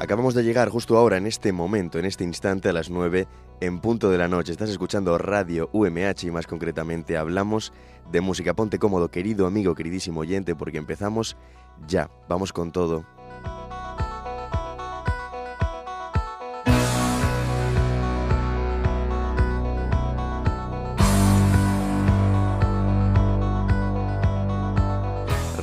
Acabamos de llegar justo ahora, en este momento, en este instante, a las 9 en punto de la noche. Estás escuchando Radio UMH y más concretamente hablamos de música. Ponte cómodo, querido amigo, queridísimo oyente, porque empezamos ya. Vamos con todo.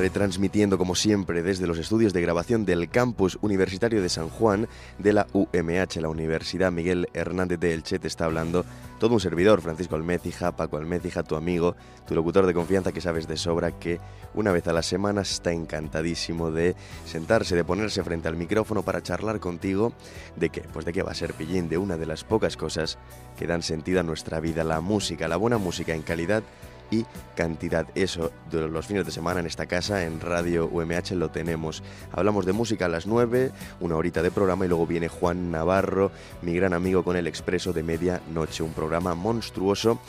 Retransmitiendo como siempre desde los estudios de grabación del campus universitario de San Juan de la UMH, la Universidad Miguel Hernández de Elche, te está hablando todo un servidor, Francisco Almécija, Paco Almécija, tu amigo, tu locutor de confianza que sabes de sobra que una vez a la semana está encantadísimo de sentarse, de ponerse frente al micrófono para charlar contigo. De qué, pues de qué va a ser pillín, de una de las pocas cosas que dan sentido a nuestra vida, la música, la buena música en calidad y cantidad. Eso los fines de semana en esta casa, en Radio UMH, lo tenemos. Hablamos de música a las 9, una horita de programa y luego viene Juan Navarro, mi gran amigo con el Expreso de Medianoche, un programa monstruoso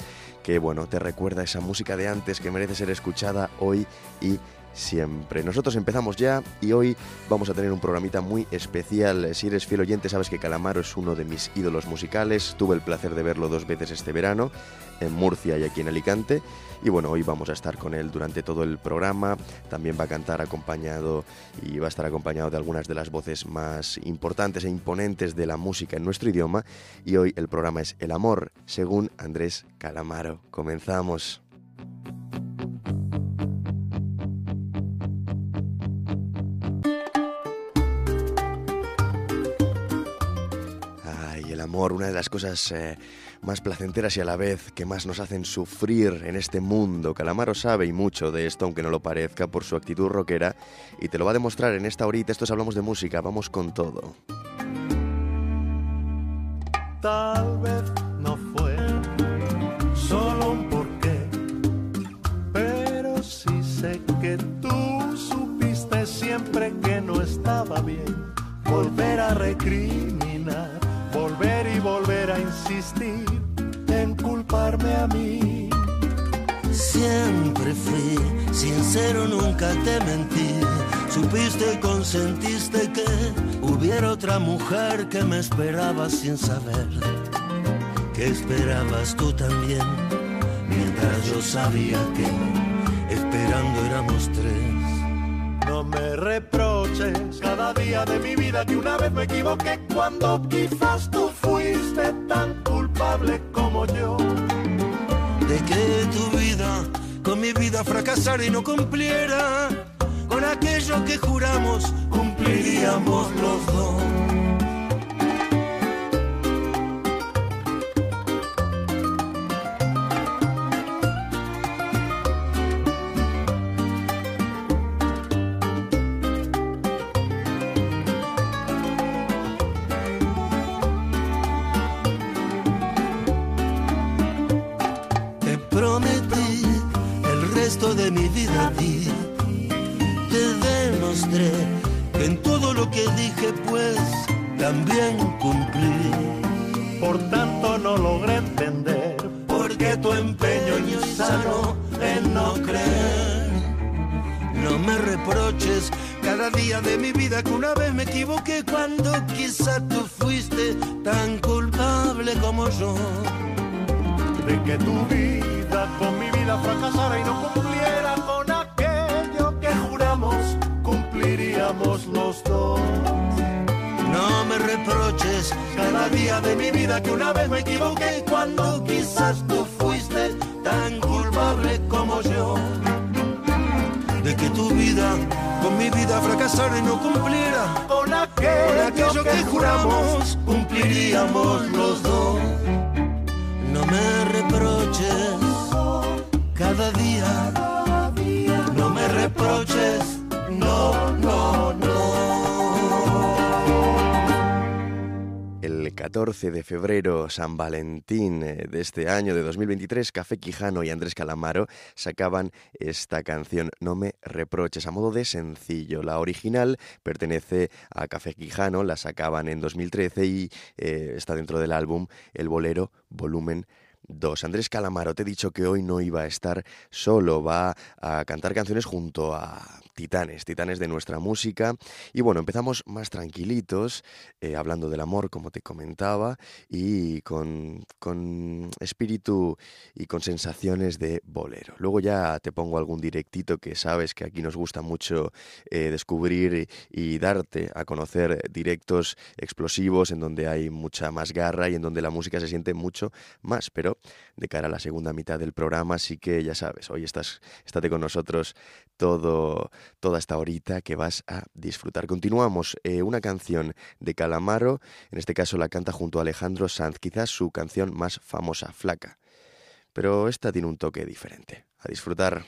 que, bueno, te recuerda esa música de antes que merece ser escuchada hoy y siempre. Nosotros empezamos ya y hoy vamos a tener un programita muy especial. Si eres fiel oyente sabes que Calamaro es uno de mis ídolos musicales. Tuve el placer de verlo dos veces este verano en Murcia y aquí en Alicante. Y bueno, hoy vamos a estar con él durante todo el programa. También va a cantar acompañado y va a estar acompañado de algunas de las voces más importantes e imponentes de la música en nuestro idioma. Y hoy el programa es El Amor, según Andrés Calamaro. Comenzamos. Una de las cosas eh, más placenteras y a la vez que más nos hacen sufrir en este mundo. Calamaro sabe y mucho de esto, aunque no lo parezca, por su actitud rockera, y te lo va a demostrar en esta horita. Estos hablamos de música, vamos con todo. Tal vez no fue solo un porqué, pero sí sé que tú supiste siempre que no estaba bien volver a recriminar, volver y volver a insistir en culparme a mí. Siempre fui sincero, nunca te mentí. Supiste y consentiste que hubiera otra mujer que me esperaba sin saber que esperabas tú también. Mientras yo sabía que esperando éramos tres. No me reproches cada día de mi vida que una vez me equivoqué cuando quizás tú fuiste tan culpable como yo. De que tu vida con mi vida fracasara y no cumpliera con aquello que juramos cumpliríamos los dos. Empeño insano en no creer. No me reproches cada día de mi vida que una vez me equivoqué cuando quizá tú fuiste tan culpable como yo. de que tu vida con mi vida fracasara y no cumpliera con aquello que juramos cumpliríamos los dos. No me reproches cada día de mi vida que una vez me equivoqué cuando quizás tú fuiste De que tu vida con mi vida fracasara y no cumpliera. Con con aquello, aquello que juramos cumpliríamos los dos. No me reproches cada día, no me reproches, no, no, 14 de febrero, San Valentín eh, de este año de 2023, Café Quijano y Andrés Calamaro sacaban esta canción No me reproches a modo de sencillo. La original pertenece a Café Quijano, la sacaban en 2013 y eh, está dentro del álbum El Bolero Volumen 2. Andrés Calamaro, te he dicho que hoy no iba a estar solo, va a cantar canciones junto a titanes, titanes de nuestra música. Y bueno, empezamos más tranquilitos, eh, hablando del amor, como te comentaba, y con, con, espíritu y con sensaciones de bolero. Luego ya te pongo algún directito que sabes que aquí nos gusta mucho eh, descubrir y, darte a conocer directos explosivos en donde hay mucha más garra y en donde la música se siente mucho más. Pero de cara a la segunda mitad del programa, así que ya sabes, hoy estás, estate con nosotros todo, toda esta horita que vas a disfrutar. Continuamos, eh, una canción de Calamaro, en este caso la canta junto a Alejandro Sanz, quizás su canción más famosa, Flaca. Pero esta tiene un toque diferente. A disfrutar.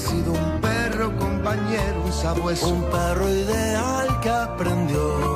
Sido un perro compañero, un sabueso. Un perro ideal que aprendió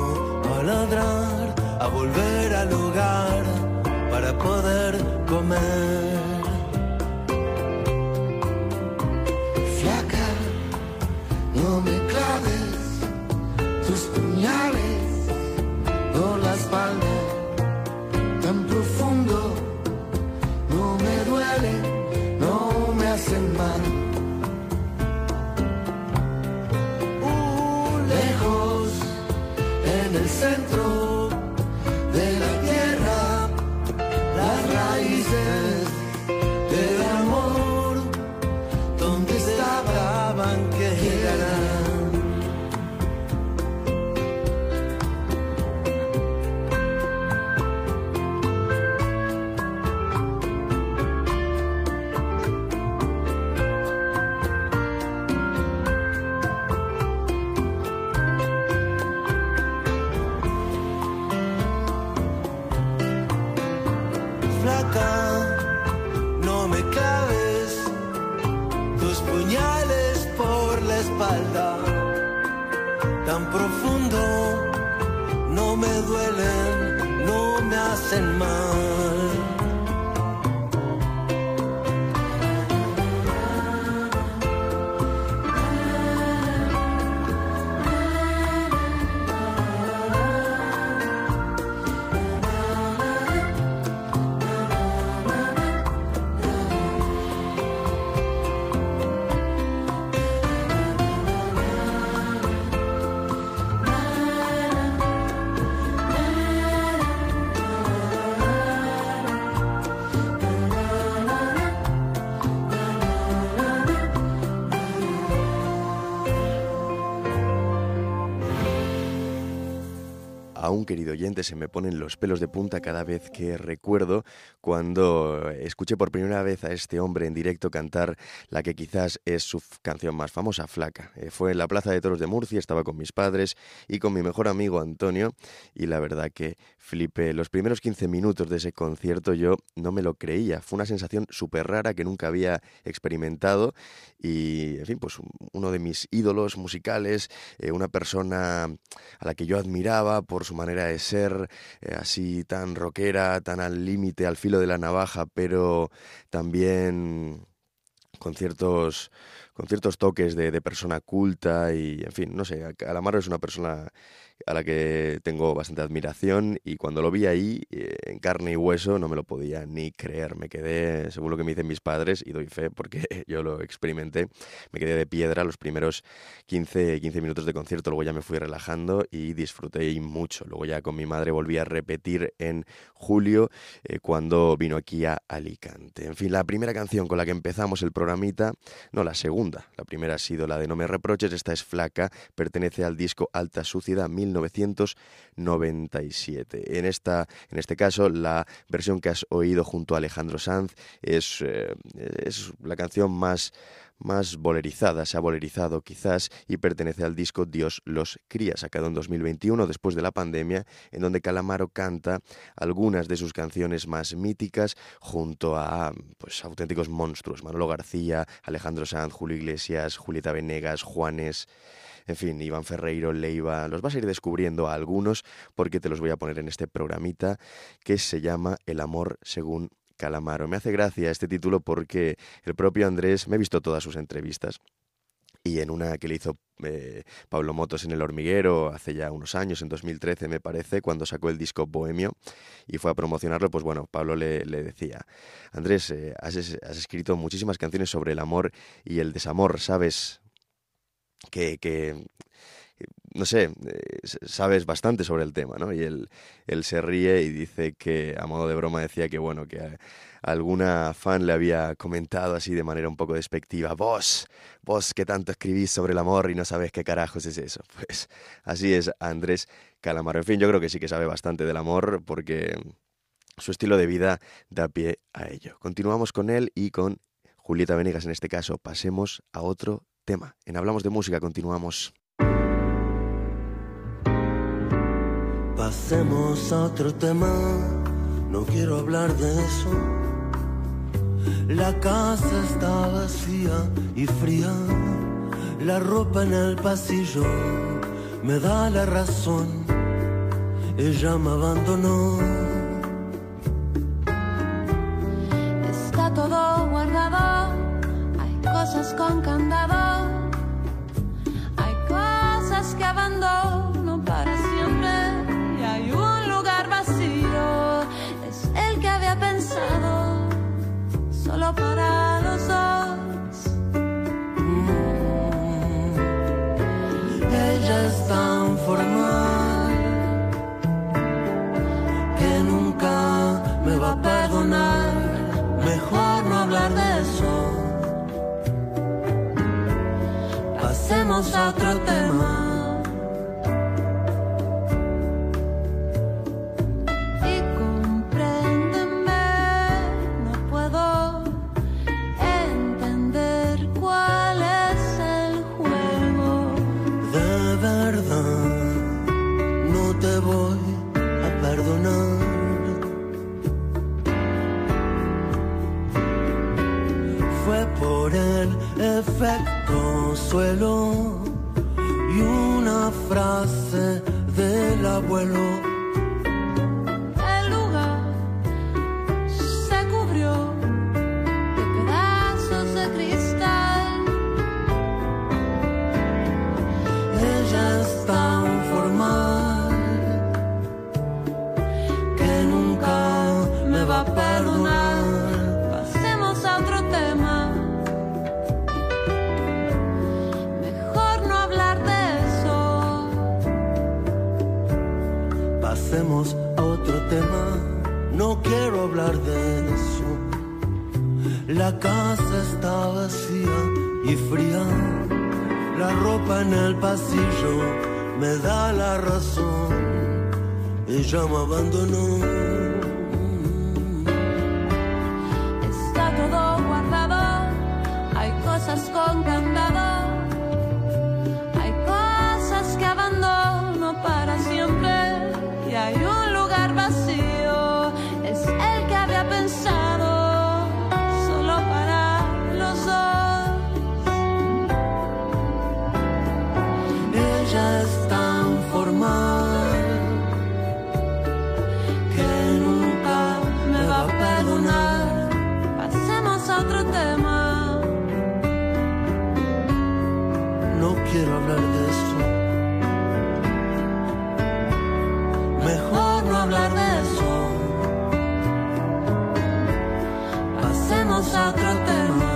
querido oyente, se me ponen los pelos de punta cada vez que recuerdo cuando escuché por primera vez a este hombre en directo cantar la que quizás es su canción más famosa, Flaca. Eh, fue en la Plaza de Toros de Murcia, estaba con mis padres y con mi mejor amigo Antonio y la verdad que flipé. Los primeros 15 minutos de ese concierto yo no me lo creía. Fue una sensación súper rara que nunca había experimentado y, en fin, pues uno de mis ídolos musicales, eh, una persona a la que yo admiraba por su manera de ser, eh, así tan rockera, tan al límite, al filo de la navaja, pero también con ciertos con ciertos toques de, de, persona culta y, en fin, no sé, Calamaro es una persona a la que tengo bastante admiración y cuando lo vi ahí, eh, en carne y hueso, no me lo podía ni creer. Me quedé, según lo que me dicen mis padres, y doy fe porque yo lo experimenté, me quedé de piedra los primeros 15, 15 minutos de concierto, luego ya me fui relajando y disfruté mucho. Luego ya con mi madre volví a repetir en julio eh, cuando vino aquí a Alicante. En fin, la primera canción con la que empezamos el programita, no, la segunda, la primera ha sido la de No me reproches, esta es flaca, pertenece al disco Alta Suciedad 1997. En, esta, en este caso, la versión que has oído junto a Alejandro Sanz es, eh, es la canción más más bolerizada, se ha bolerizado quizás y pertenece al disco Dios los cría, sacado en 2021 después de la pandemia, en donde Calamaro canta algunas de sus canciones más míticas junto a pues auténticos monstruos, Manolo García, Alejandro Sanz, Julio Iglesias, Julieta Venegas, Juanes, en fin, Iván Ferreiro, Leiva, los vas a ir descubriendo a algunos porque te los voy a poner en este programita que se llama El amor según Calamaro. Me hace gracia este título porque el propio Andrés, me he visto todas sus entrevistas y en una que le hizo eh, Pablo Motos en El Hormiguero hace ya unos años, en 2013 me parece, cuando sacó el disco Bohemio y fue a promocionarlo, pues bueno, Pablo le, decía, Andrés, eh, has, has, escrito muchísimas canciones sobre el amor y el desamor, ¿sabes? Que, no sé, eh, sabes bastante sobre el tema, ¿no? Y él, él se ríe y dice que, a modo de broma, decía que, bueno, que alguna fan le había comentado así de manera un poco despectiva, vos, vos que tanto escribís sobre el amor y no sabes qué carajos es eso. Pues así es Andrés Calamaro. En fin, yo creo que sí que sabe bastante del amor porque su estilo de vida da pie a ello. Continuamos con él y con Julieta Venegas en este caso. Pasemos a otro tema. En Hablamos de Música continuamos. Pasemos a otro tema, no quiero hablar de eso. La casa está vacía y fría, la ropa en el pasillo me da la razón, ella me abandonó. Está todo guardado, cosas con candado que abandono para siempre y hay un lugar vacío. Es el que había pensado solo para los dos. Mm. Ella es tan Pasemos a otro tema. Quiero hablar de eso. Mejor no hablar de eso. Pasemos a otro tema.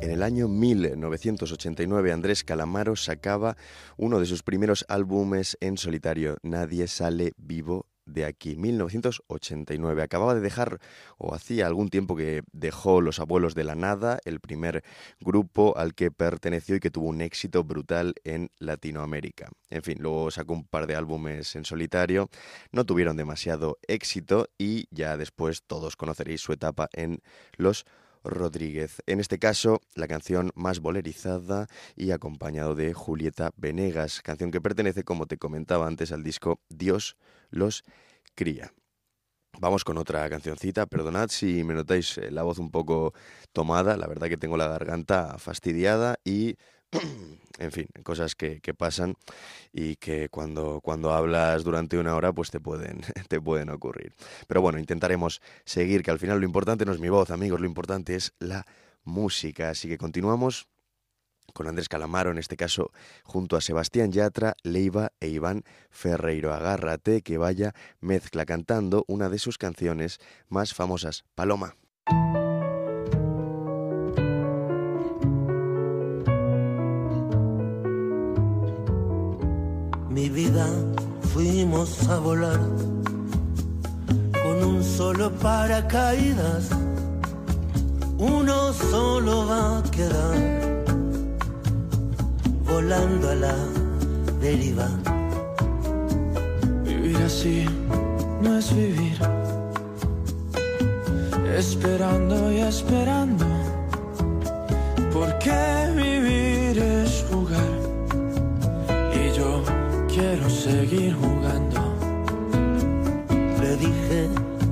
En el año 1989 Andrés Calamaro sacaba uno de sus primeros álbumes en solitario, Nadie sale vivo de aquí, 1989. Acababa de dejar, o hacía algún tiempo que dejó Los Abuelos de la Nada, el primer grupo al que perteneció y que tuvo un éxito brutal en Latinoamérica. En fin, luego sacó un par de álbumes en solitario, no tuvieron demasiado éxito y ya después todos conoceréis su etapa en Los Rodríguez. En este caso, la canción más bolerizada y acompañado de Julieta Venegas, canción que pertenece, como te comentaba antes, al disco Dios los cría. Vamos con otra cancioncita, perdonad si me notáis eh, la voz un poco tomada, la verdad que tengo la garganta fastidiada y en fin, cosas que, pasan y que cuando, cuando hablas durante una hora pues te pueden, te pueden ocurrir. Pero bueno, intentaremos seguir, que al final lo importante no es mi voz, amigos, lo importante es la música. Así que continuamos con Andrés Calamaro, en este caso junto a Sebastián Yatra, Leiva e Iván Ferreiro. Agárrate que vaya mezcla cantando una de sus canciones más famosas, Paloma. Mi vida fuimos a volar con un solo paracaídas, uno solo va a quedar volando a la deriva. Vivir así no es vivir, esperando y esperando, porque vivir quiero seguir jugando. Le dije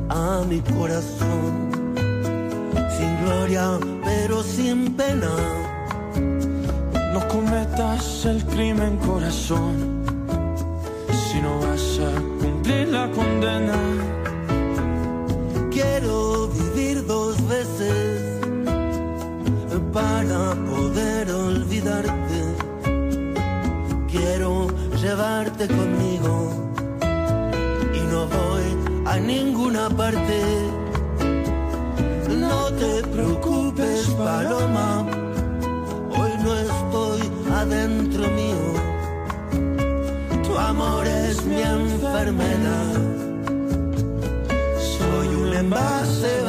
a mi corazón, sin gloria pero sin pena no cometas el crimen, corazón, si no vas a cumplir la condena. Quiero vivir dos veces para poder olvidarte. Quiero llevarte conmigo y no voy a ninguna parte. No te preocupes, paloma no estoy adentro mío. Tu amor es mi enfermedad. Soy un envase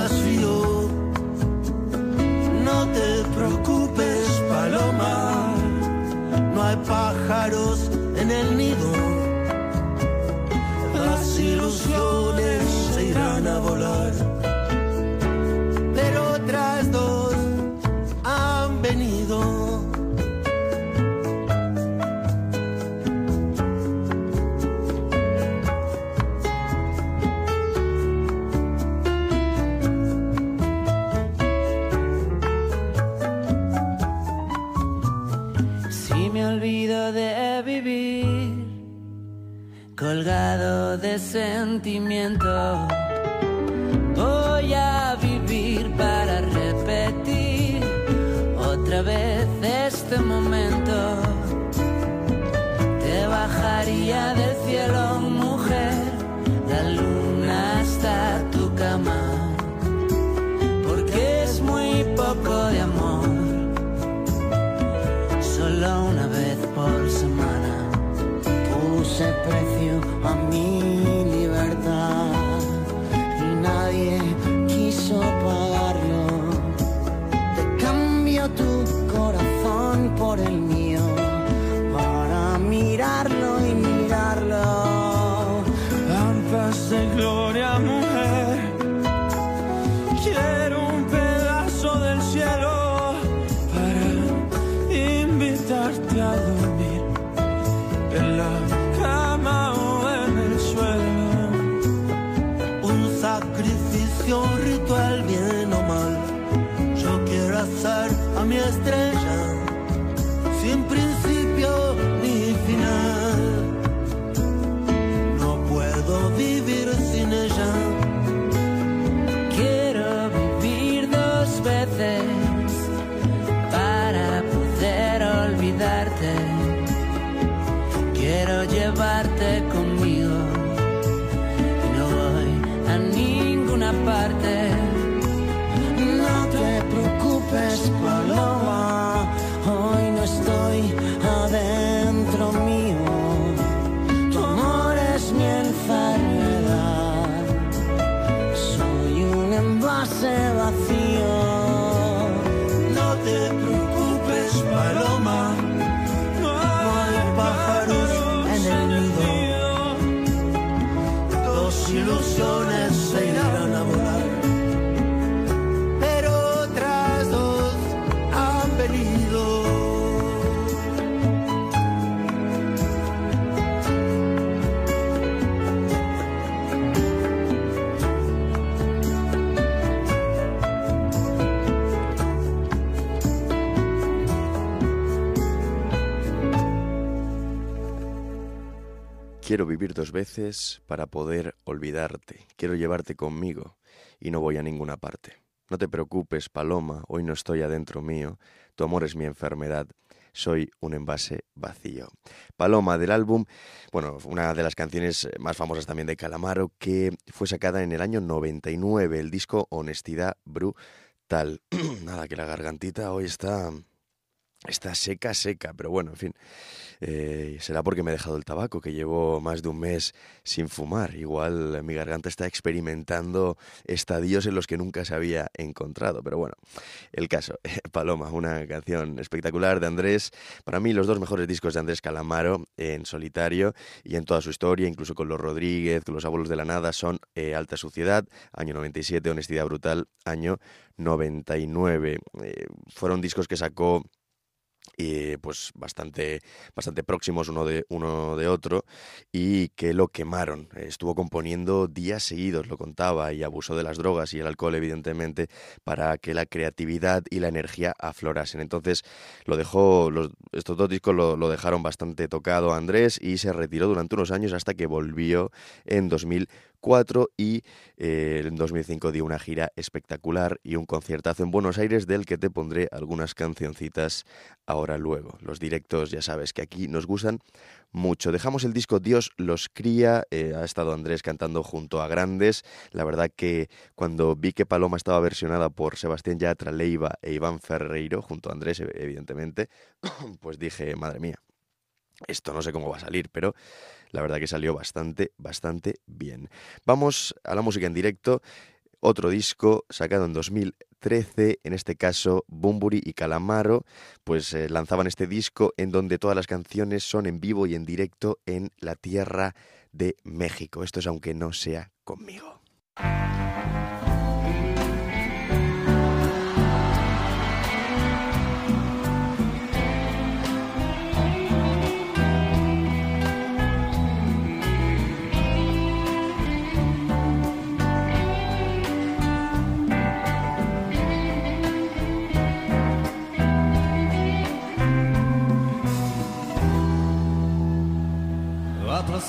en el sentimiento. Voy a vivir para repetir otra vez pájaros en el nido. Dos ilusiones Quiero vivir dos veces para poder olvidarte. Quiero llevarte conmigo y no voy a ninguna parte. No te preocupes, Paloma, hoy no estoy adentro mío. Tu amor es mi enfermedad. Soy un envase vacío. Paloma del álbum, bueno, una de las canciones más famosas también de Calamaro, que fue sacada en el año 99, el disco Honestidad Brutal. Nada, que la gargantita hoy está Está seca, seca, pero bueno, en fin. eh, será porque me he dejado el tabaco, que llevo más de un mes sin fumar. Igual mi garganta está experimentando estadios en los que nunca se había encontrado. Pero bueno, el caso. Paloma, una canción espectacular de Andrés. Para mí, los dos mejores discos de Andrés Calamaro en solitario y en toda su historia, incluso con los Rodríguez, con los Abuelos de la Nada, son eh, Alta Suciedad, año 97, Honestidad Brutal, año 99. Eh, fueron discos que sacó y pues bastante, bastante próximos uno de, uno de otro y que lo quemaron. Estuvo componiendo días seguidos, lo contaba, y abusó de las drogas y el alcohol, evidentemente, para que la creatividad y la energía aflorasen. Entonces, lo dejó, estos dos discos lo, lo dejaron bastante tocado a Andrés y se retiró durante unos años hasta que volvió en 2004 y eh, en 2005 dio una gira espectacular y un conciertazo en Buenos Aires del que te pondré algunas cancioncitas ahora luego. Los directos ya sabes que aquí nos gustan mucho. Dejamos el disco Dios los cría, eh, ha estado Andrés cantando junto a grandes. La verdad que cuando vi que Paloma estaba versionada por Sebastián Yatra, Leiva e Iván Ferreiro, junto a Andrés ev- evidentemente, pues dije, madre mía, esto no sé cómo va a salir, pero la verdad que salió bastante, bastante bien. Vamos a la música en directo. Otro disco sacado en 2013, en este caso Bumburi y Calamaro, pues eh, lanzaban este disco en donde todas las canciones son en vivo y en directo en la tierra de México. Esto es aunque no sea conmigo.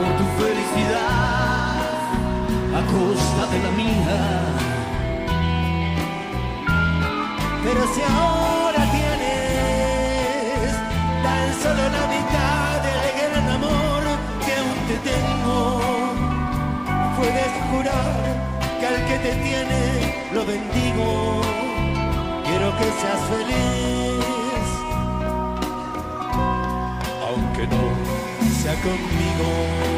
por tu felicidad a costa de la mía. Pero si ahora tienes tan solo la mitad del gran amor que aún te tengo, puedes jurar que al que te tiene lo bendigo. Quiero que seas feliz, aunque no conmigo.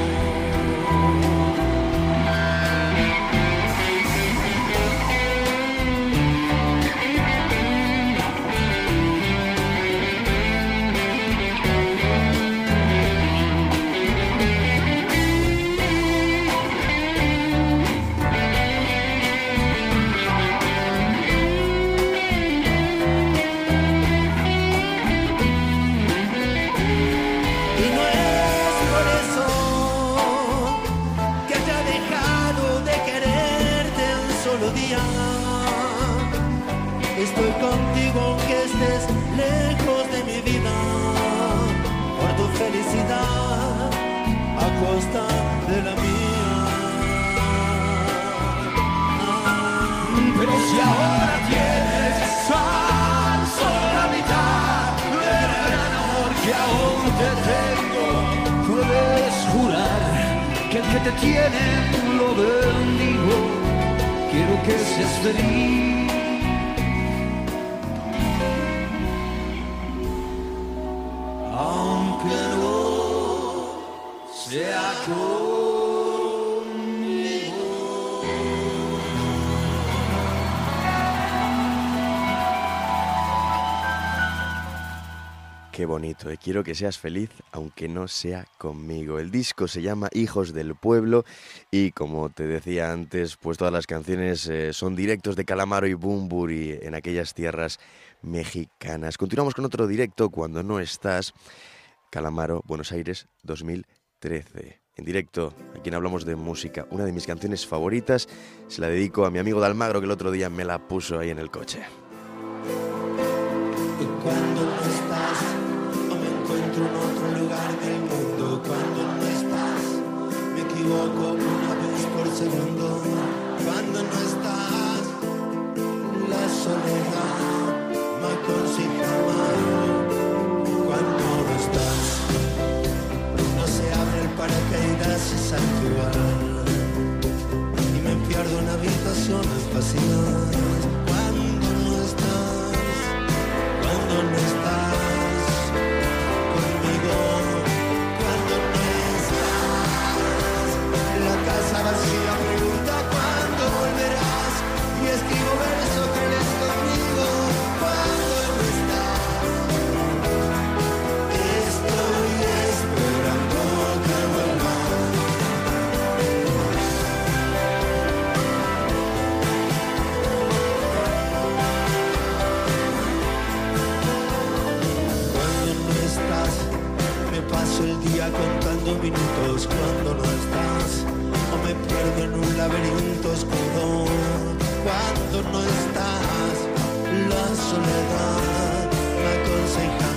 costa de la mía. Pero si ahora tienes sal, solo la mitad del gran amor que aún te tengo, puedes jurar que el que te tiene lo bendigo. Quiero que seas feliz. Sea conmigo. bonito. quiero que seas feliz, aunque no sea conmigo. El disco se llama Hijos del Pueblo y como te decía antes, pues todas las canciones eh, son directos de Calamaro y Bumburi en aquellas tierras mexicanas. Continuamos con otro directo cuando no estás. Calamaro, Buenos Aires 2013. En directo, aquí quien hablamos de música. Una de mis canciones favoritas se la dedico a mi amigo Dalmagro que el otro día me la puso ahí en el coche. Cuando no estás encuentro en otro lugar del mundo cuando no estás. Me equivoco una vez por segundo cuando no estás. La soledad paracaídas y salto. Y me pierdo en habitaciones vacías cuando no estás. Cuando no estás. Contando minutos cuando no estás. O me pierdo en un laberinto oscuro cuando no estás. La soledad me aconseja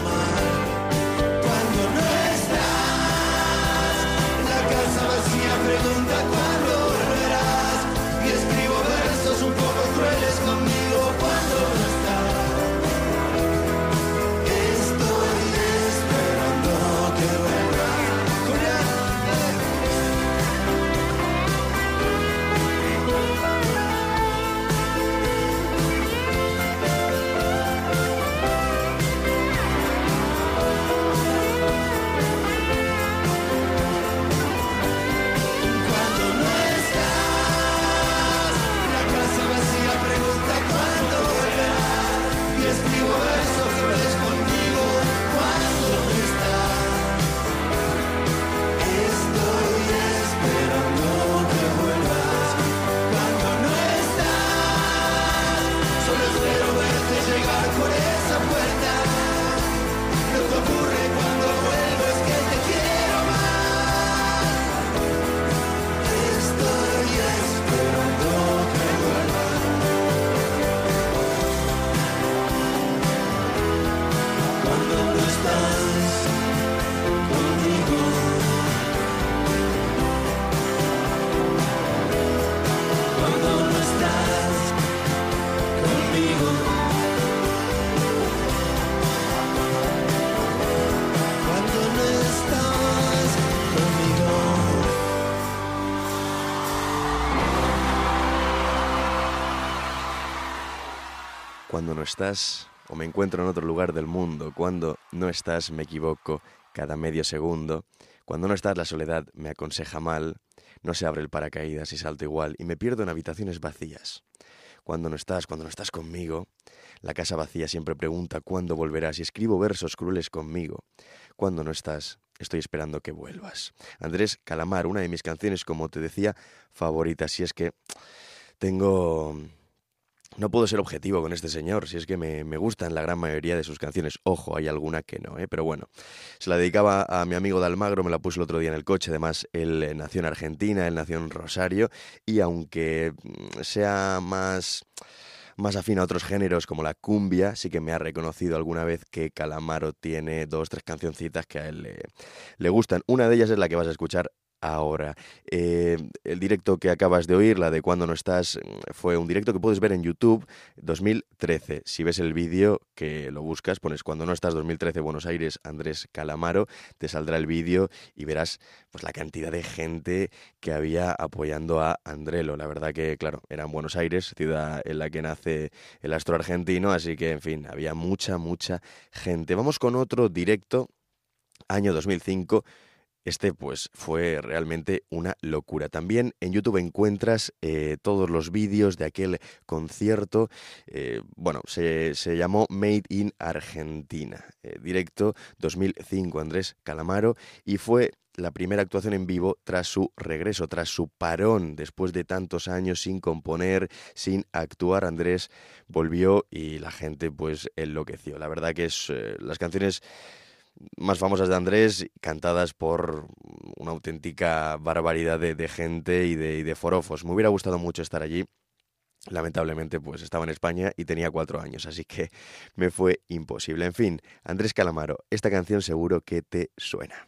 Cuando no estás o me encuentro en otro lugar del mundo, cuando no estás me equivoco cada medio segundo, Cuando no estás, la soledad me aconseja mal, no se abre el paracaídas y salto igual, y me pierdo en habitaciones vacías. Cuando no estás, cuando no estás conmigo, la casa vacía siempre pregunta cuándo volverás y escribo versos crueles conmigo. Cuando no estás, estoy esperando que vuelvas. Andrés Calamar, una de mis canciones, como te decía, favoritas, y es que tengo no puedo ser objetivo con este señor, si es que me, gustan la gran mayoría de sus canciones. Ojo, hay alguna que no, ¿eh? pero bueno. Se la dedicaba a mi amigo Dalmagro, me la puse el otro día en el coche. Además, él eh, nació en Argentina, él nació en Rosario, y aunque mm, sea más más afín a otros géneros como la cumbia, sí que me ha reconocido alguna vez que Calamaro tiene dos, tres cancioncitas que a él le, le, gustan. Una de ellas es la que vas a escuchar ahora. Eh, el directo que acabas de oír, la de Cuando no estás, fue un directo que puedes ver en YouTube 2013. Si ves el vídeo, que lo buscas, pones Cuando no estás 2013 Buenos Aires Andrés Calamaro, te saldrá el vídeo y verás pues la cantidad de gente que había apoyando a Andrelo. La verdad que, claro, era en Buenos Aires, ciudad en la que nace el astro argentino, así que, en fin, había mucha, mucha gente. Vamos con otro directo, año 2005 este pues fue realmente una locura. También en YouTube encuentras eh, todos los vídeos de aquel concierto. Eh, bueno, se, llamó Made in Argentina. Eh, directo 2005, Andrés Calamaro. Y fue la primera actuación en vivo tras su regreso, tras su parón, después de tantos años sin componer, sin actuar, Andrés volvió y la gente pues enloqueció. La verdad que es las canciones más famosas de Andrés, cantadas por una auténtica barbaridad de, gente y de, y de forofos. Me hubiera gustado mucho estar allí. Lamentablemente, pues estaba en España y tenía cuatro años, así que me fue imposible. En fin, Andrés Calamaro, esta canción seguro que te suena.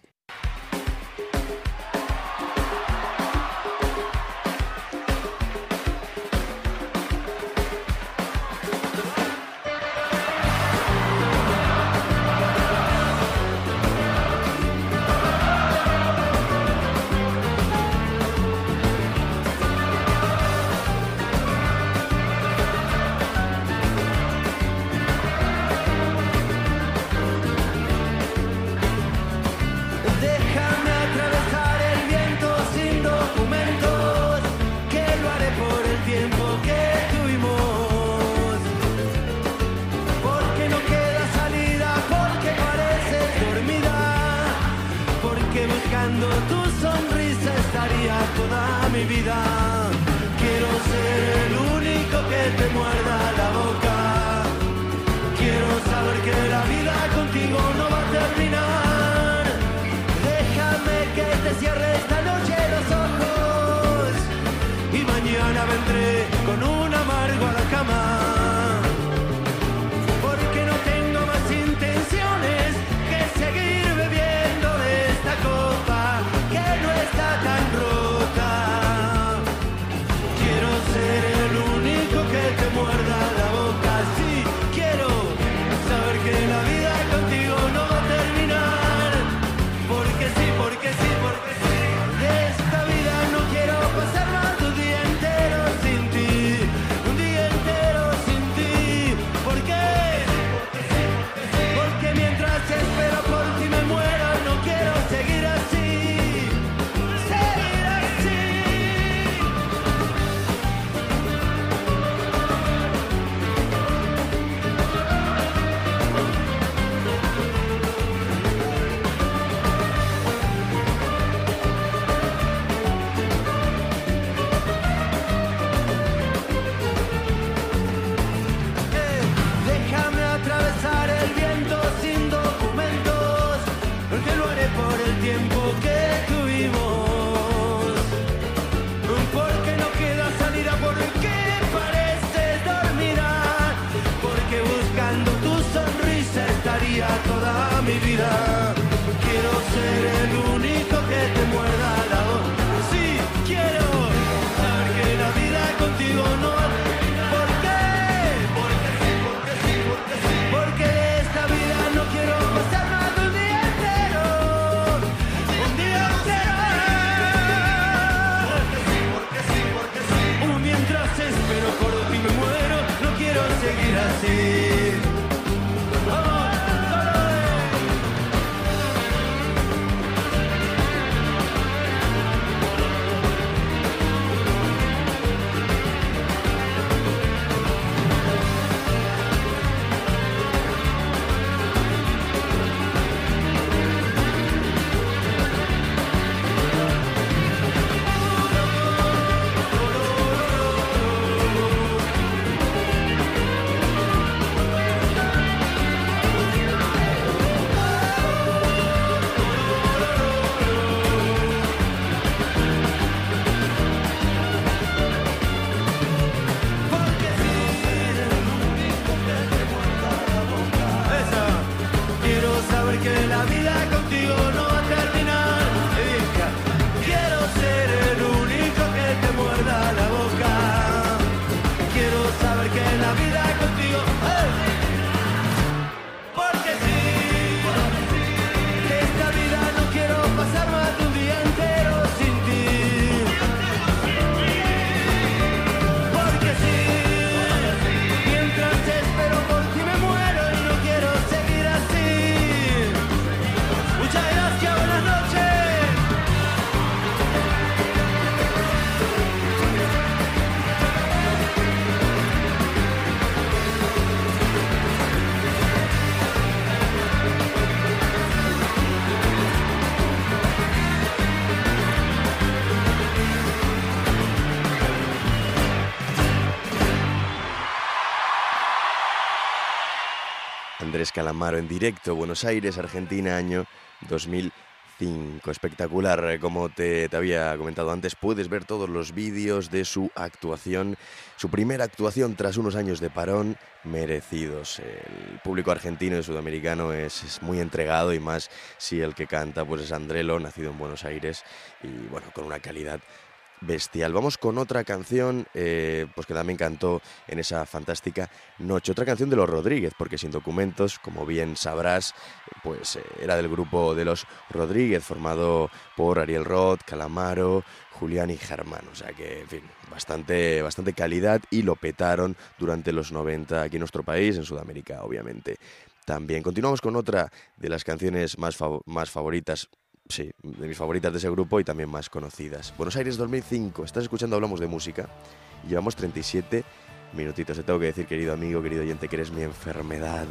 Calamaro en directo, Buenos Aires, Argentina, año 2005. Espectacular, como te, te, había comentado antes, puedes ver todos los vídeos de su actuación, su primera actuación tras unos años de parón, merecidos. El público argentino y sudamericano es, es muy entregado y más si el que canta pues es Andrelo, nacido en Buenos Aires y bueno, con una calidad bestial. Vamos con otra canción, eh, pues que también cantó en esa fantástica noche. Otra canción de los Rodríguez, porque sin documentos, como bien sabrás, pues eh, era del grupo de los Rodríguez, formado por Ariel Roth, Calamaro, Julián y Germán. O sea que, en fin, bastante, bastante calidad y lo petaron durante los 90 aquí en nuestro país, en Sudamérica, obviamente. También continuamos con otra de las canciones más, fav más favoritas sí, de mis favoritas de ese grupo y también más conocidas. Buenos Aires 2005, estás escuchando Hablamos de Música llevamos 37 minutitos. Te tengo que decir, querido amigo, querido oyente, que eres mi enfermedad.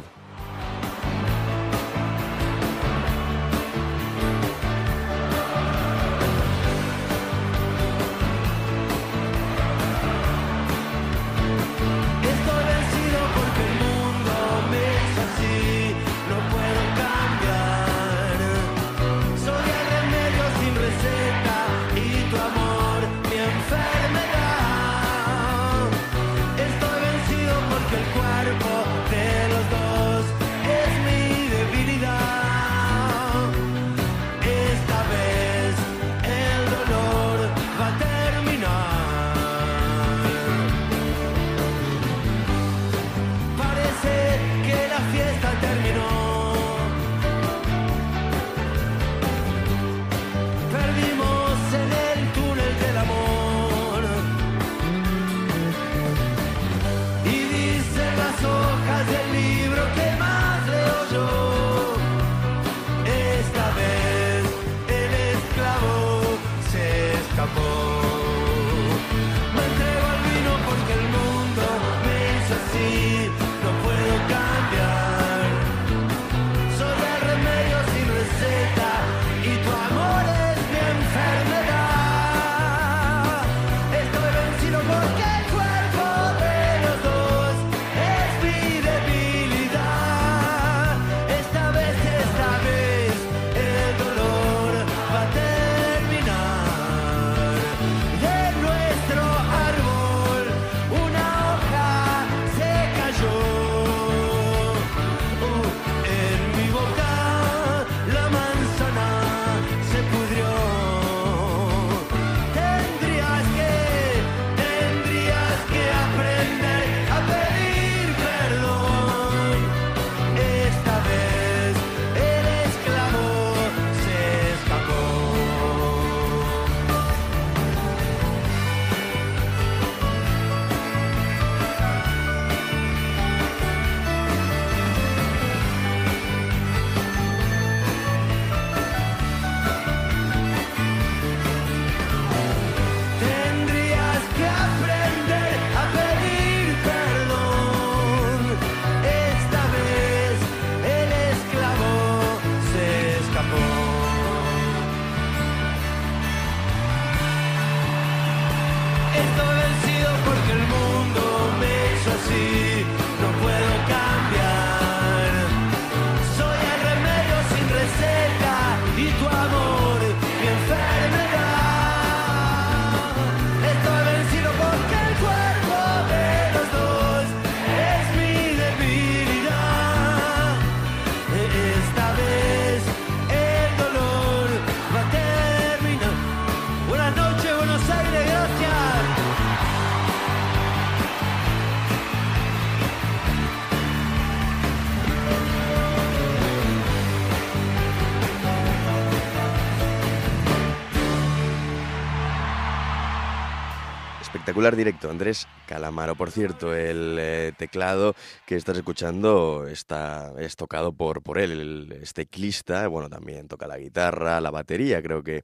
Directo, Andrés Calamaro. Por cierto, el eh, teclado que estás escuchando está, es tocado por, por él, el, este teclista. Bueno, también toca la guitarra, la batería, creo que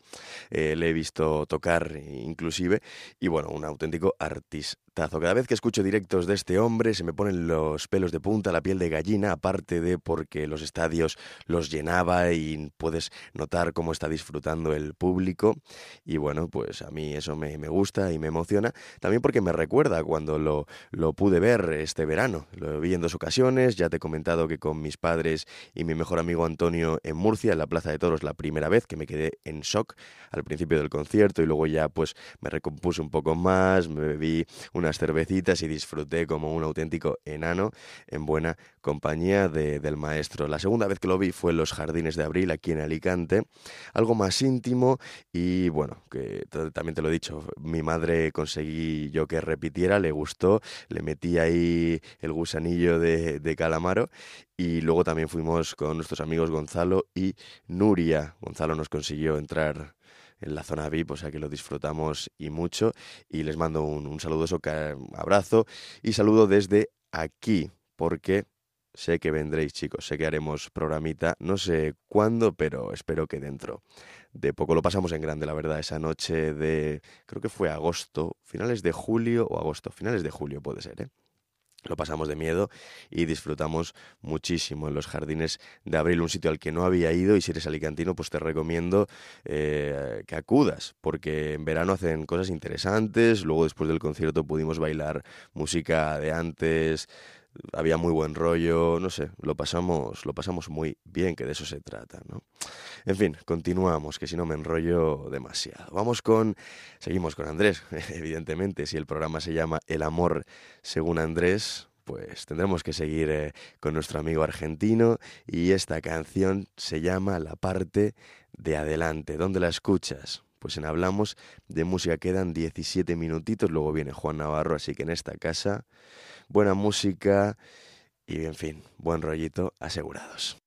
eh, le he visto tocar inclusive. Y bueno, un auténtico artista Cada vez que escucho directos de este hombre se me ponen los pelos de punta, la piel de gallina, aparte de porque los estadios los llenaba y puedes notar cómo está disfrutando el público. Y bueno, pues a mí eso me, me gusta y me emociona. También porque me recuerda cuando lo, lo pude ver este verano. Lo vi en dos ocasiones, ya te he comentado que con mis padres y mi mejor amigo Antonio en Murcia, en la Plaza de Toros, la primera vez que me quedé en shock al principio del concierto y luego ya pues me recompuse un poco más, me bebí unas cervecitas y disfruté como un auténtico enano en buena compañía de, del maestro. La segunda vez que lo vi fue en los Jardines de Abril aquí en Alicante, algo más íntimo y bueno, que también te lo he dicho, mi madre conseguí yo que repitiera, le gustó, le metí ahí el gusanillo de, de calamaro y luego también fuimos con nuestros amigos Gonzalo y Nuria. Gonzalo nos consiguió entrar en la zona VIP, o sea que lo disfrutamos y mucho. Y les mando un, un saludoso abrazo y saludo desde aquí, porque sé que vendréis, chicos, sé que haremos programita, no sé cuándo, pero espero que dentro de poco lo pasamos en grande, la verdad, esa noche de, creo que fue agosto, finales de julio o agosto, finales de julio puede ser, ¿eh? Lo pasamos de miedo y disfrutamos muchísimo en los jardines de abril, un sitio al que no había ido y si eres alicantino pues te recomiendo eh, que acudas porque en verano hacen cosas interesantes, luego después del concierto pudimos bailar música de antes, había muy buen rollo, no sé, lo pasamos, lo pasamos muy bien, que de eso se trata, ¿no? En fin, continuamos, que si no me enrollo demasiado. Vamos con, seguimos con Andrés, evidentemente, si el programa se llama El amor según Andrés, pues tendremos que seguir eh, con nuestro amigo argentino y esta canción se llama La parte de adelante. ¿Dónde la escuchas? Pues en Hablamos de Música quedan 17 minutitos, luego viene Juan Navarro, así que en esta casa buena música y, en fin, buen rollito asegurados.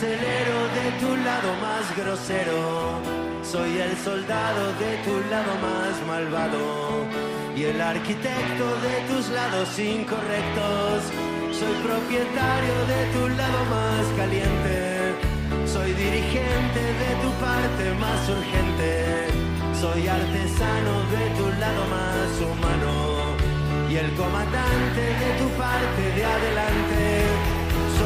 Carcelero de tu lado más grosero, soy el soldado de tu lado más malvado. Y el arquitecto de tus lados incorrectos. Soy propietario de tu lado más caliente, soy dirigente de tu parte más urgente, soy artesano de tu lado más humano. Y el comandante de tu parte de adelante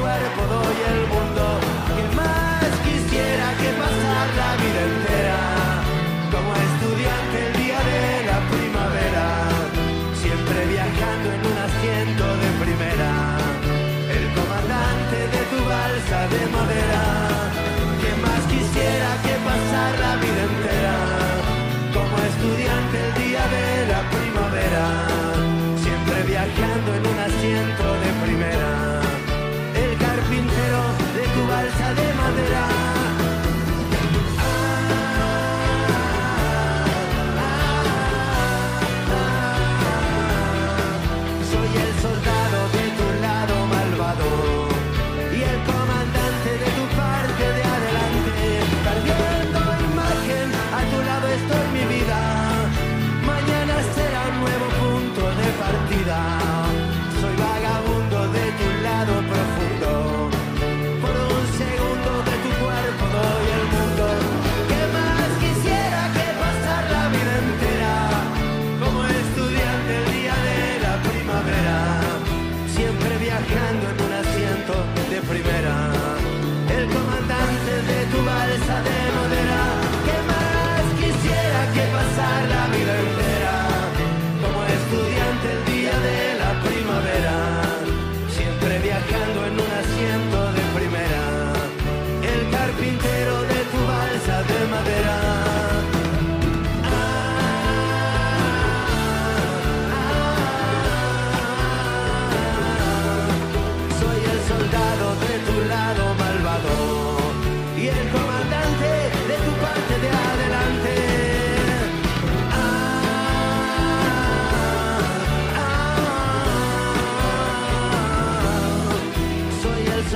cuerpo doy el mundo. Que más quisiera que pasar la vida entera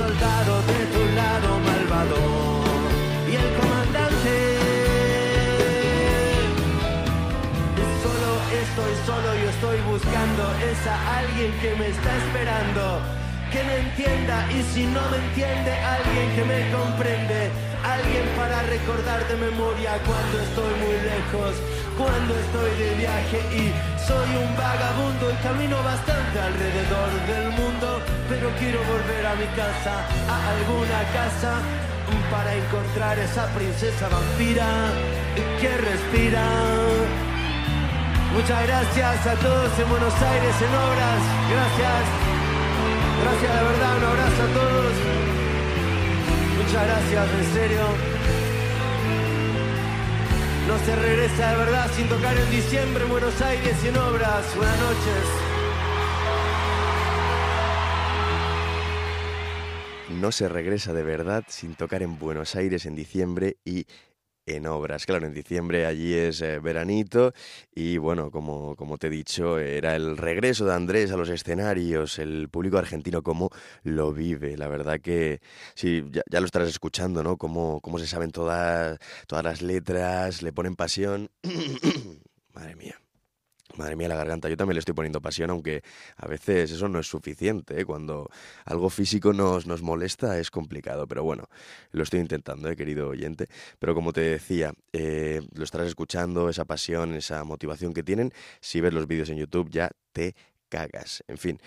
soldado de tu lado malvado y el comandante. Solo estoy solo, yo estoy buscando esa alguien que me está esperando. Que me entienda y si no me entiende, alguien que me comprende. Alguien para recordar de memoria cuando estoy muy lejos, cuando estoy de viaje y soy un vagabundo y camino bastante alrededor del mundo, pero quiero volver a mi casa, a alguna casa, para encontrar esa princesa vampira que respira. Muchas gracias a todos en Buenos Aires en obras. Gracias. Gracias de verdad. Un abrazo a todos. Muchas gracias, en serio. No se regresa de verdad sin tocar en diciembre en Buenos Aires y en obras. Buenas noches. No se regresa de verdad sin tocar en Buenos Aires en diciembre y en obras. Claro, en diciembre allí es eh, veranito y bueno, como, como te he dicho, era el regreso de Andrés a los escenarios, el público argentino cómo lo vive. La verdad que sí, ya, lo estarás escuchando, ¿no? Cómo, cómo se saben todas, todas las letras, le ponen pasión. Madre mía. Madre mía, la garganta. Yo también le estoy poniendo pasión, aunque a veces eso no es suficiente. ¿eh? Cuando algo físico nos, nos molesta es complicado, pero bueno, lo estoy intentando, ¿eh, querido oyente. Pero como te decía, eh, lo estarás escuchando, esa pasión, esa motivación que tienen. Si ves los vídeos en YouTube ya te cagas. En fin,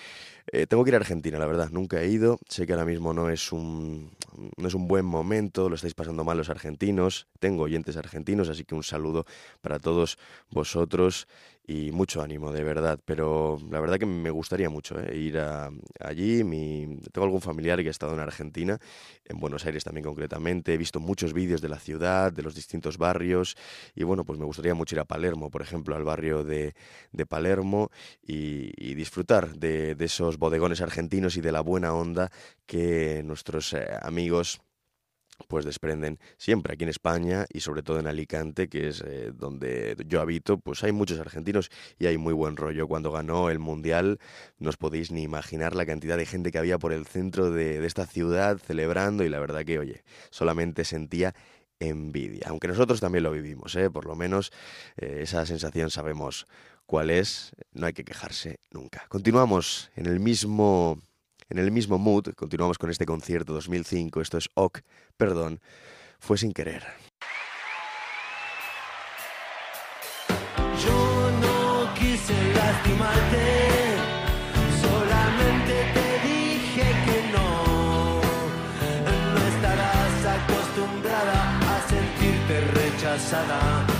eh, tengo que ir a Argentina, la verdad. Nunca he ido. Sé que ahora mismo no es un no es un buen momento. Lo estáis pasando mal los argentinos. Tengo oyentes argentinos, así que un saludo para todos vosotros y mucho ánimo, de verdad. Pero la verdad que me gustaría mucho ¿eh? ir a- allí. Mi, tengo algún familiar que ha estado en Argentina, en Buenos Aires también concretamente. He visto muchos vídeos de la ciudad, de los distintos barrios. Y bueno, pues me gustaría mucho ir a Palermo, por ejemplo, al barrio de, de Palermo y, y disfrutar de, de esos bodegones argentinos y de la buena onda que nuestros eh, amigos pues desprenden siempre aquí en España y sobre todo en Alicante, que es eh, donde yo habito, pues hay muchos argentinos y hay muy buen rollo. Cuando ganó el Mundial, no os podéis ni imaginar la cantidad de gente que había por el centro de, de esta ciudad celebrando y la verdad que, oye, solamente sentía envidia. Aunque nosotros también lo vivimos, ¿eh? por lo menos eh, esa sensación sabemos cuál es, no hay que quejarse nunca. Continuamos en el mismo en el mismo mood, continuamos con este concierto 2005, esto es OK, perdón, fue sin querer. Yo no quise lastimarte, solamente te dije que no. No estarás acostumbrada a sentirte rechazada.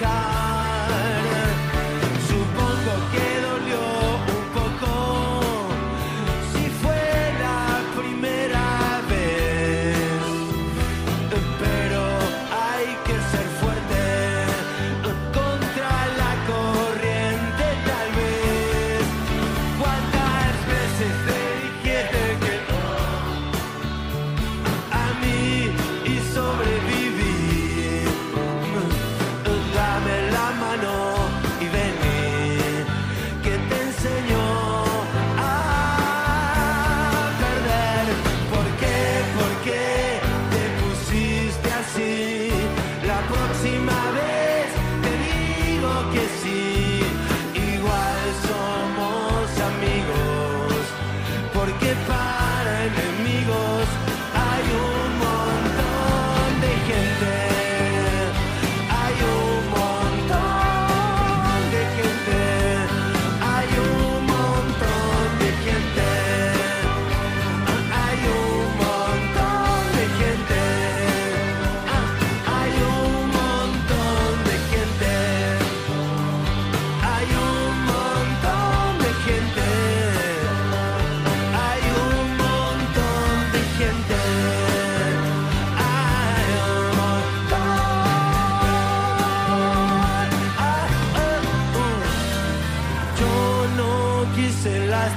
car.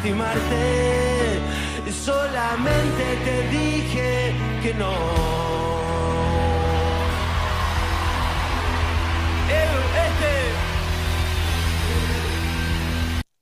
Lastimarte. Solamente te dije que no.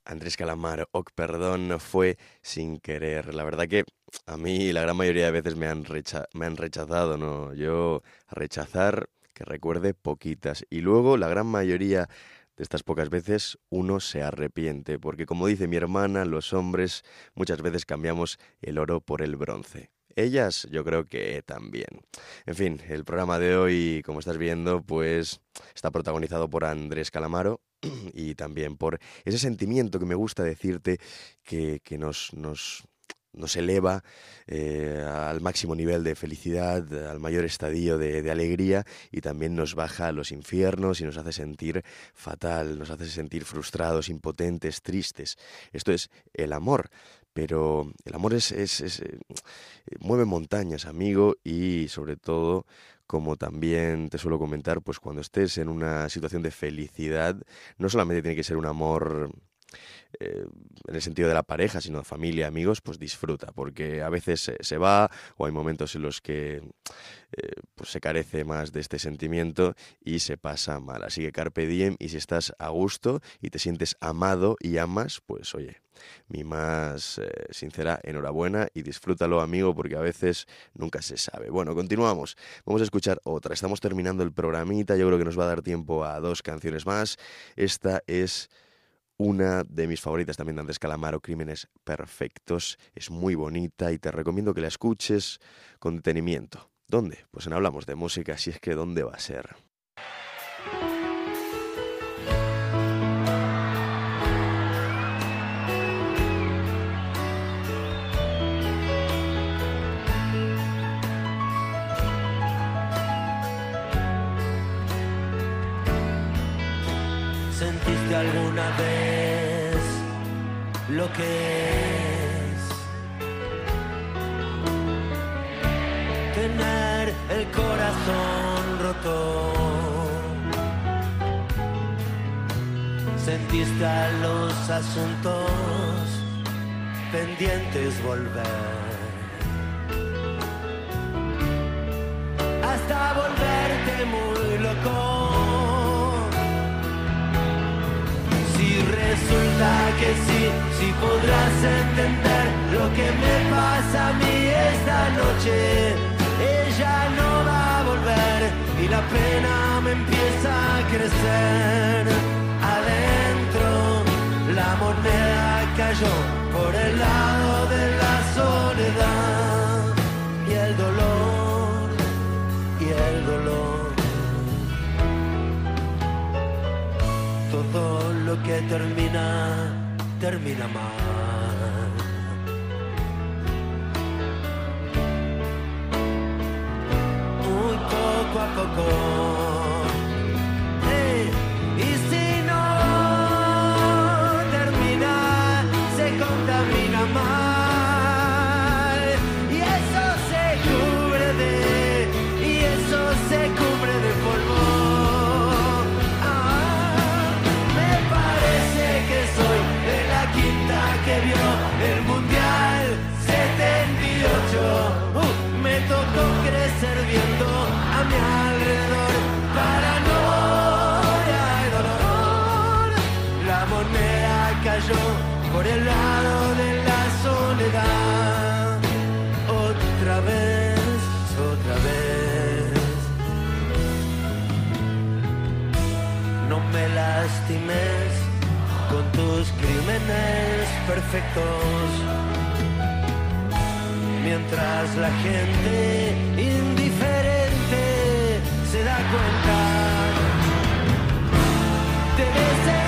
Andrés Calamar, ok, perdón, fue sin querer. La verdad que a mí la gran mayoría de veces me han, me han rechazado, ¿no? Yo rechazar, que recuerde, poquitas. Y luego la gran mayoría de estas pocas veces uno se arrepiente, porque como dice mi hermana, los hombres muchas veces cambiamos el oro por el bronce. Ellas yo creo que también. En fin, el programa de hoy, como estás viendo, pues está protagonizado por Andrés Calamaro y también por ese sentimiento que me gusta decirte que, que nos, nos, nos eleva eh, al máximo nivel de felicidad, al mayor estadio de, alegría y también nos baja a los infiernos y nos hace sentir fatal, nos hace sentir frustrados, impotentes, tristes. Esto es el amor. Pero el amor es, es- es, eh, mueve montañas, amigo, y sobre todo, como también te suelo comentar, pues cuando estés en una situación de felicidad, no solamente tiene que ser un amor eh, en el sentido de la pareja, sino de familia, amigos, pues disfruta, porque a veces se, va o hay momentos en los que eh, pues se carece más de este sentimiento y se pasa mal. Así que carpe diem y si estás a gusto y te sientes amado y amas, pues oye, mi más eh, sincera enhorabuena y disfrútalo, amigo, porque a veces nunca se sabe. Bueno, continuamos. Vamos a escuchar otra. Estamos terminando el programita. Yo creo que nos va a dar tiempo a dos canciones más. Esta es una de mis favoritas también de Andrés Calamaro, Crímenes Perfectos. Es muy bonita y te recomiendo que la escuches con detenimiento. ¿Dónde? Pues en Hablamos de Música, si es que ¿dónde va a ser? ¿Sentiste alguna vez lo que es tener el corazón roto? ¿Sentiste a los asuntos pendientes volver? Hasta volverte muy loco. Resulta que sí, si podrás entender lo que me pasa a mí esta noche, ella no va a volver y la pena me empieza a crecer. Adentro la moneda cayó por el lado de la soledad que termina, termina mal. Muy poco a poco. Lado de la soledad. Otra vez, otra vez. No me lastimes con tus crímenes perfectos. Mientras la gente indiferente se da cuenta. De vez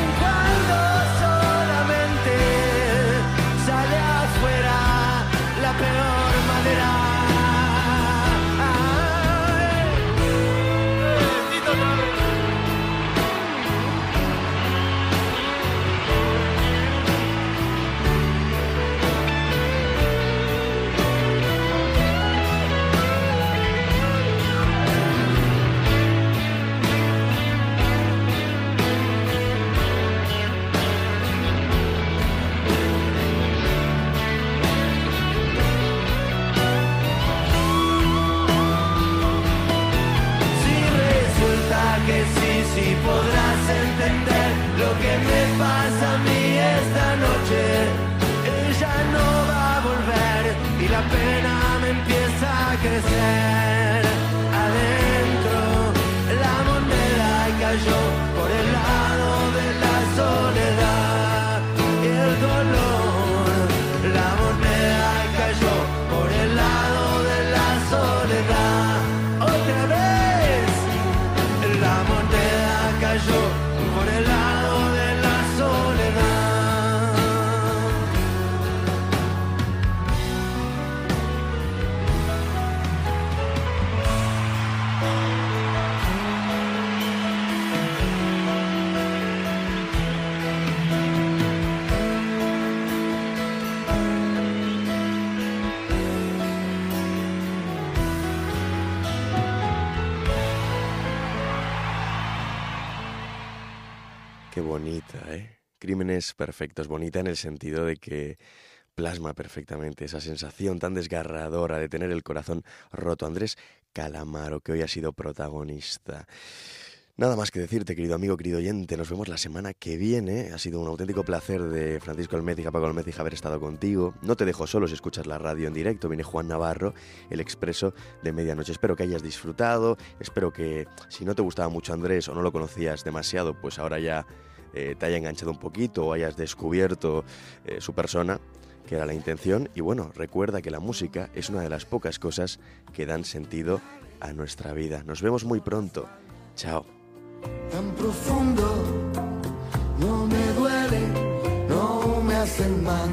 bonita, ¿eh? Crímenes perfectos, bonita en el sentido de que plasma perfectamente esa sensación tan desgarradora de tener el corazón roto. Andrés Calamaro, que hoy ha sido protagonista. Nada más que decirte, querido amigo, querido oyente, nos vemos la semana que viene. Ha sido un auténtico placer de Francisco Almécija, Paco Almécija haber estado contigo. No te dejo solo si escuchas la radio en directo. Viene Juan Navarro, el expreso de medianoche. Espero que hayas disfrutado. Espero que si no te gustaba mucho Andrés o no lo conocías demasiado, pues ahora ya eh, te haya enganchado un poquito o hayas descubierto eh, su persona, que era la intención. Y bueno, recuerda que la música es una de las pocas cosas que dan sentido a nuestra vida. Nos vemos muy pronto. Chao. tan profundo, no me duele, no me mal.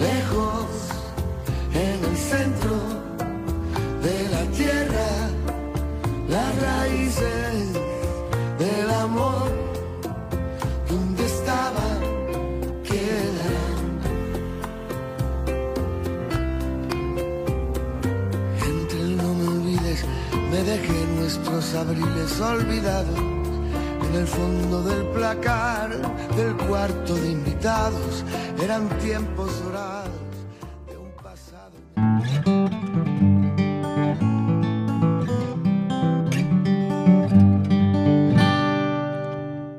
Lejos, en el centro las raíces del amor, donde estaban, quedarán. Entre el no me olvides, me dejé nuestros abriles olvidados en el fondo del placar del cuarto de invitados. Eran tiempos dorados